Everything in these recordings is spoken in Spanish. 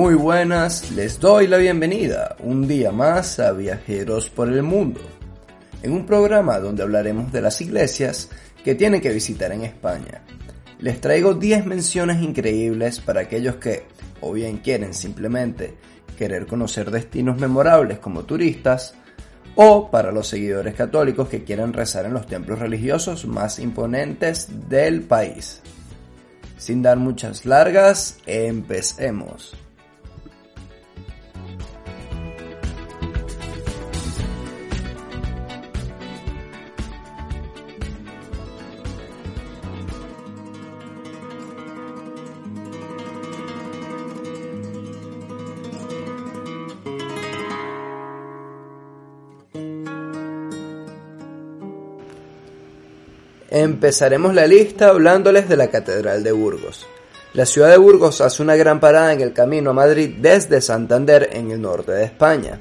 Muy, buenas, les doy la bienvenida un día más a Viajeros por el Mundo, en un programa donde hablaremos de las iglesias que tienen que visitar en España. Les traigo 10 menciones increíbles para aquellos que, o bien quieren simplemente querer conocer destinos memorables como turistas, o para los seguidores católicos que quieran rezar en los templos religiosos más imponentes del país. Sin dar muchas largas, empecemos. Empezaremos la lista hablándoles de la Catedral de Burgos. La ciudad de Burgos hace una gran parada en el camino a Madrid desde Santander en el norte de España.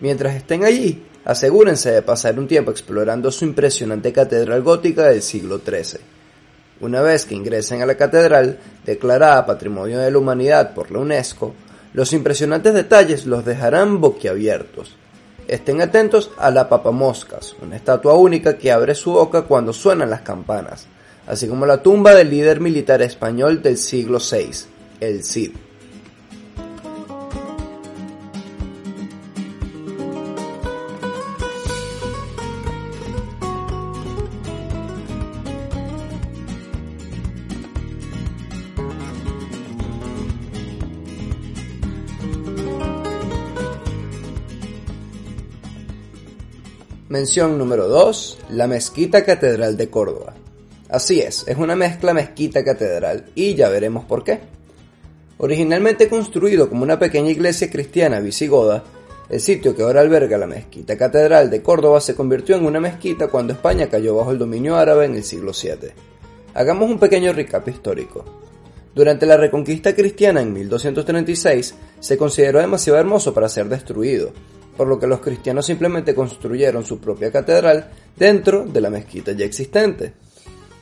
Mientras estén allí, asegúrense de pasar un tiempo explorando su impresionante catedral gótica del siglo XIII. Una vez que ingresen a la catedral, declarada Patrimonio de la Humanidad por la UNESCO, los impresionantes detalles los dejarán boquiabiertos. Estén atentos a la papamoscas, una estatua única que abre su boca cuando suenan las campanas, así como la tumba del líder militar español del siglo VI, el Cid. Mención número 2. La Mezquita Catedral de Córdoba. Así es, es una mezcla mezquita-catedral y ya veremos por qué. Originalmente construido como una pequeña iglesia cristiana visigoda, el sitio que ahora alberga la Mezquita Catedral de Córdoba se convirtió en una mezquita cuando España cayó bajo el dominio árabe en el siglo VII. Hagamos un pequeño recap histórico. Durante la reconquista cristiana en 1236 se consideró demasiado hermoso para ser destruido, por lo que los cristianos simplemente construyeron su propia catedral dentro de la mezquita ya existente.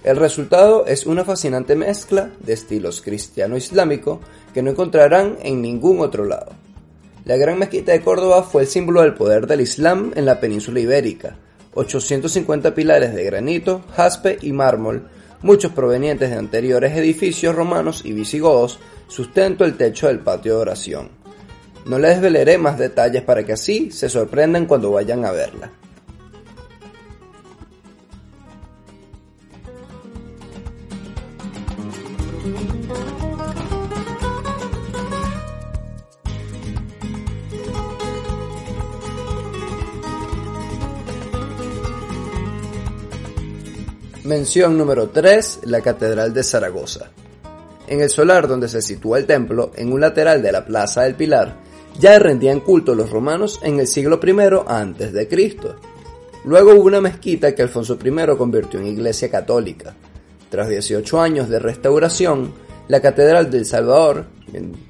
El resultado es una fascinante mezcla de estilos cristiano-islámico que no encontrarán en ningún otro lado. La Gran Mezquita de Córdoba fue el símbolo del poder del Islam en la península ibérica. 850 pilares de granito, jaspe y mármol, muchos provenientes de anteriores edificios romanos y visigodos, sustento el techo del patio de oración. No les desvelaré más detalles para que así se sorprendan cuando vayan a verla. Mención número 3, la Catedral de Zaragoza. En el solar donde se sitúa el templo, en un lateral de la Plaza del Pilar, ya rendían culto los romanos en el siglo I Cristo. Luego hubo una mezquita que Alfonso I convirtió en iglesia católica. Tras 18 años de restauración, la Catedral del Salvador,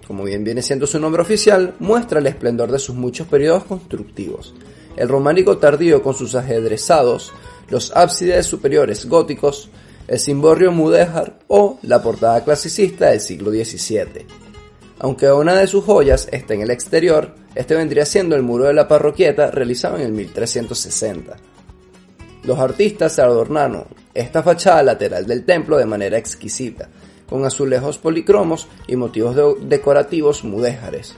como bien viene siendo su nombre oficial, muestra el esplendor de sus muchos periodos constructivos. El románico tardío con sus ajedrezados, los ábsides superiores góticos, el cimborrio mudéjar o la portada clasicista del siglo XVII. Aunque una de sus joyas está en el exterior, este vendría siendo el muro de la parroquieta realizado en el 1360. Los artistas adornaron esta fachada lateral del templo de manera exquisita, con azulejos policromos y motivos decorativos mudéjares.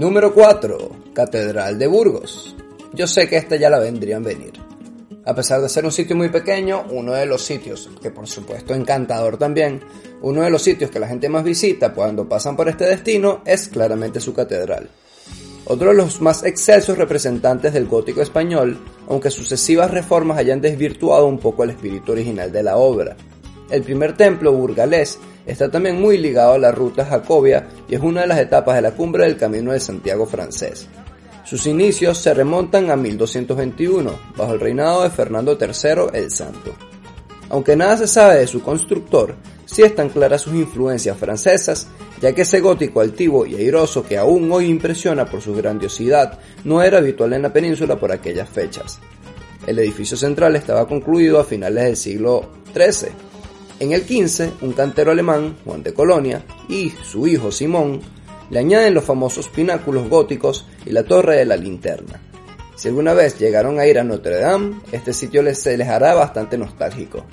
Número 4. Catedral de Burgos. Yo sé que esta ya la vendrían venir. A pesar de ser un sitio muy pequeño, uno de los sitios, que por supuesto encantador también, uno de los sitios que la gente más visita cuando pasan por este destino es claramente su catedral. Otro de los más excelsos representantes del gótico español, aunque sucesivas reformas hayan desvirtuado un poco el espíritu original de la obra. El primer templo burgalés está también muy ligado a la ruta Jacobia y es una de las etapas de la cumbre del Camino de Santiago francés. Sus inicios se remontan a 1221, bajo el reinado de Fernando III el Santo. Aunque nada se sabe de su constructor, sí están claras sus influencias francesas, ya que ese gótico altivo y airoso que aún hoy impresiona por su grandiosidad no era habitual en la península por aquellas fechas. El edificio central estaba concluido a finales del siglo XIII. En el XV, un cantero alemán, Juan de Colonia, y su hijo Simón, le añaden los famosos pináculos góticos y la torre de la linterna. Si alguna vez llegaron a ir a Notre Dame, este sitio les, se les hará bastante nostálgico.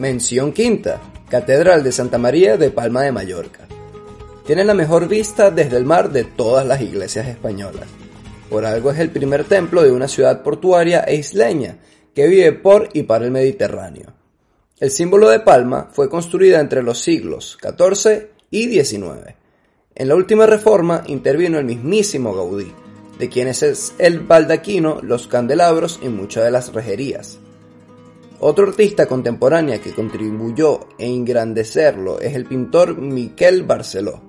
Mención quinta, Catedral de Santa María de Palma de Mallorca. Tiene la mejor vista desde el mar de todas las iglesias españolas. Por algo es el primer templo de una ciudad portuaria e isleña que vive por y para el Mediterráneo. El símbolo de Palma fue construida entre los siglos XIV y XIX. En la última reforma intervino el mismísimo Gaudí, de quienes es el baldaquino, los candelabros y muchas de las rejerías. Otro artista contemporáneo que contribuyó a engrandecerlo es el pintor Miquel Barceló,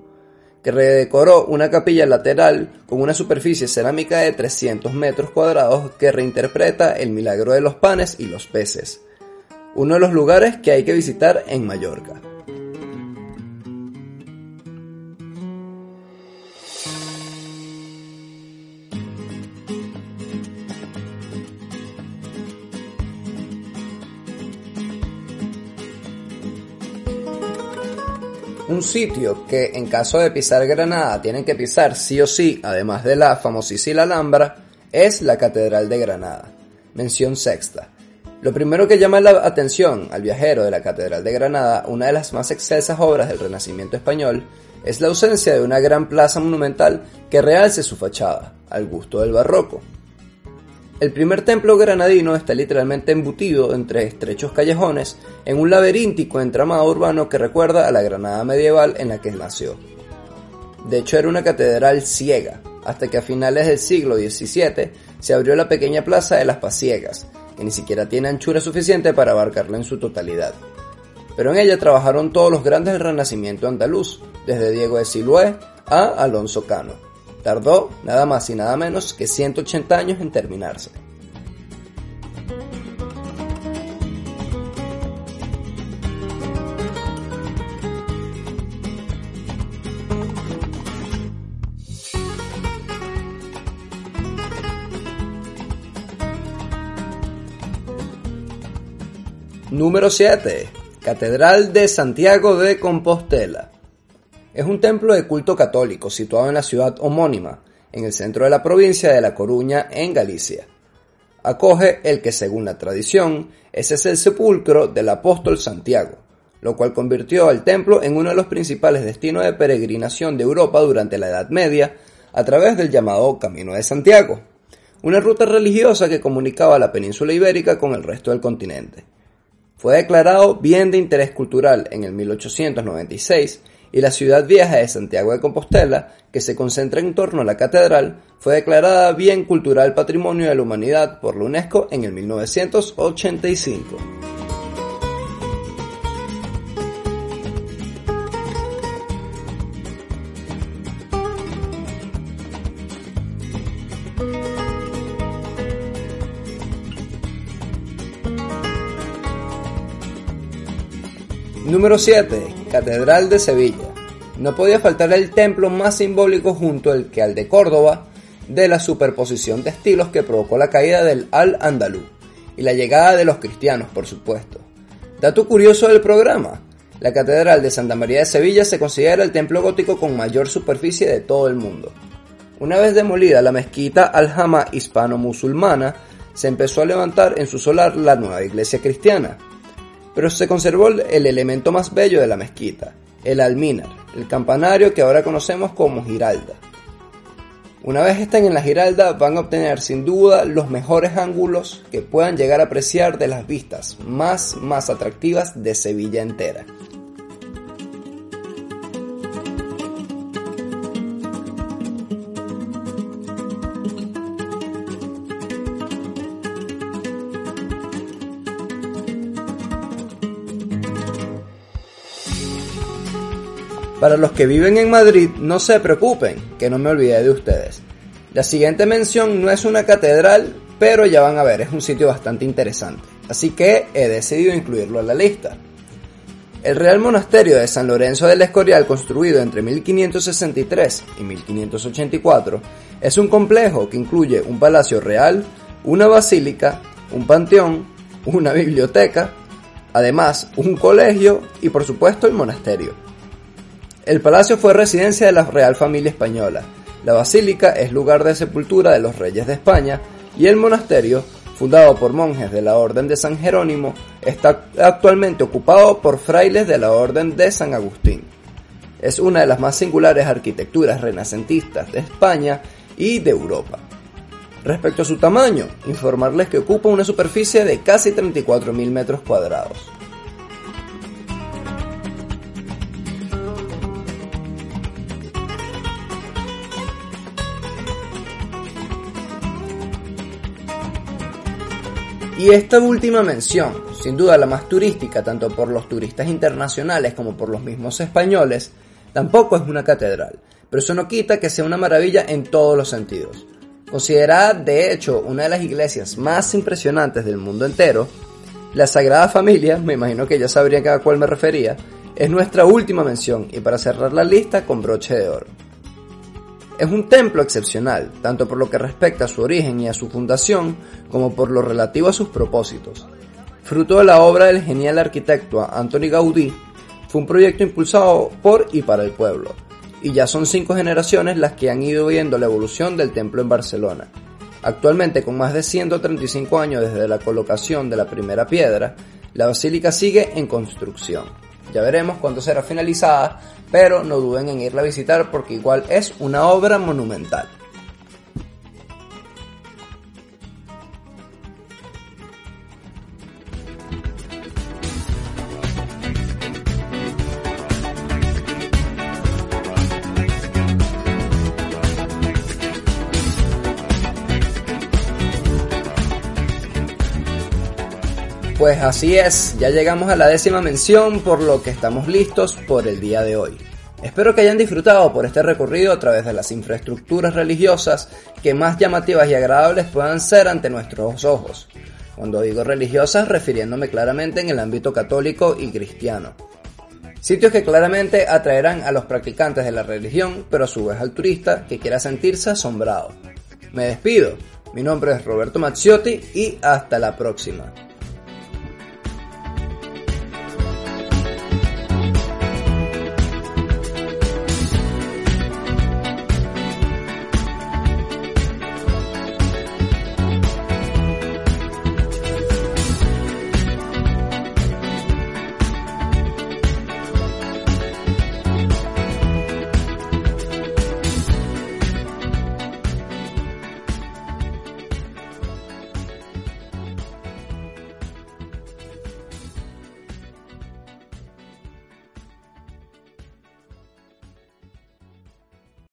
que redecoró una capilla lateral con una superficie cerámica de 300 metros cuadrados que reinterpreta el milagro de los panes y los peces, uno de los lugares que hay que visitar en Mallorca. Un sitio que en caso de pisar Granada tienen que pisar sí o sí, además de la famosísima Alhambra, es la Catedral de Granada. Mención sexta. Lo primero que llama la atención al viajero de la Catedral de Granada, una de las más excelsas obras del Renacimiento español, es la ausencia de una gran plaza monumental que realce su fachada, al gusto del barroco. El primer templo granadino está literalmente embutido entre estrechos callejones en un laberíntico entramado urbano que recuerda a la Granada medieval en la que nació. De hecho era una catedral ciega, hasta que a finales del siglo XVII se abrió la pequeña plaza de las Pasiegas, que ni siquiera tiene anchura suficiente para abarcarla en su totalidad. Pero en ella trabajaron todos los grandes del Renacimiento andaluz, desde Diego de Silué a Alonso Cano. Tardó nada más y nada menos que 180 años en terminarse. Número 7. Catedral de Santiago de Compostela. Es un templo de culto católico situado en la ciudad homónima, en el centro de la provincia de La Coruña, en Galicia. Acoge el que, según la tradición, ese es el sepulcro del apóstol Santiago, lo cual convirtió al templo en uno de los principales destinos de peregrinación de Europa durante la Edad Media a través del llamado Camino de Santiago, una ruta religiosa que comunicaba la península ibérica con el resto del continente. Fue declarado bien de interés cultural en el 1896 y la ciudad vieja de Santiago de Compostela, que se concentra en torno a la catedral, fue declarada Bien Cultural Patrimonio de la Humanidad por la UNESCO en el 1985. Número 7. Catedral de Sevilla. No podía faltar el templo más simbólico junto al que al de Córdoba de la superposición de estilos que provocó la caída del Al-Andalú y la llegada de los cristianos, por supuesto. Dato curioso del programa. La Catedral de Santa María de Sevilla se considera el templo gótico con mayor superficie de todo el mundo. Una vez demolida la mezquita Al-Hama hispano-musulmana, se empezó a levantar en su solar la nueva iglesia cristiana, pero se conservó el elemento más bello de la mezquita, el alminar, el campanario que ahora conocemos como giralda. Una vez estén en la giralda van a obtener sin duda los mejores ángulos que puedan llegar a apreciar de las vistas más más atractivas de Sevilla entera. Para los que viven en Madrid, no se preocupen, que no me olvidé de ustedes. La siguiente mención no es una catedral, pero ya van a ver, es un sitio bastante interesante. Así que he decidido incluirlo en la lista. El Real Monasterio de San Lorenzo del Escorial, construido entre 1563 y 1584, es un complejo que incluye un palacio real, una basílica, un panteón, una biblioteca, además un colegio y por supuesto el monasterio. El palacio fue residencia de la Real Familia Española, la basílica es lugar de sepultura de los reyes de España y el monasterio, fundado por monjes de la Orden de San Jerónimo, está actualmente ocupado por frailes de la Orden de San Agustín. Es una de las más singulares arquitecturas renacentistas de España y de Europa. Respecto a su tamaño, informarles que ocupa una superficie de casi 34.000 metros cuadrados. Y esta última mención, sin duda la más turística tanto por los turistas internacionales como por los mismos españoles, tampoco es una catedral, pero eso no quita que sea una maravilla en todos los sentidos. Considerada de hecho una de las iglesias más impresionantes del mundo entero, la Sagrada Familia, me imagino que ya sabrían a cuál me refería, es nuestra última mención y para cerrar la lista con broche de oro. Es un templo excepcional, tanto por lo que respecta a su origen y a su fundación, como por lo relativo a sus propósitos. Fruto de la obra del genial arquitecto Antoni Gaudí, fue un proyecto impulsado por y para el pueblo, y ya son cinco generaciones las que han ido viendo la evolución del templo en Barcelona. Actualmente, con más de 135 años desde la colocación de la primera piedra, la basílica sigue en construcción. Ya veremos cuándo será finalizada, pero no duden en irla a visitar porque igual es una obra monumental. Pues así es, ya llegamos a la décima mención, por lo que estamos listos por el día de hoy. Espero que hayan disfrutado por este recorrido a través de las infraestructuras religiosas que más llamativas y agradables puedan ser ante nuestros ojos. Cuando digo religiosas, refiriéndome claramente en el ámbito católico y cristiano. Sitios que claramente atraerán a los practicantes de la religión, pero a su vez al turista que quiera sentirse asombrado. Me despido, mi nombre es Roberto Mazziotti y hasta la próxima.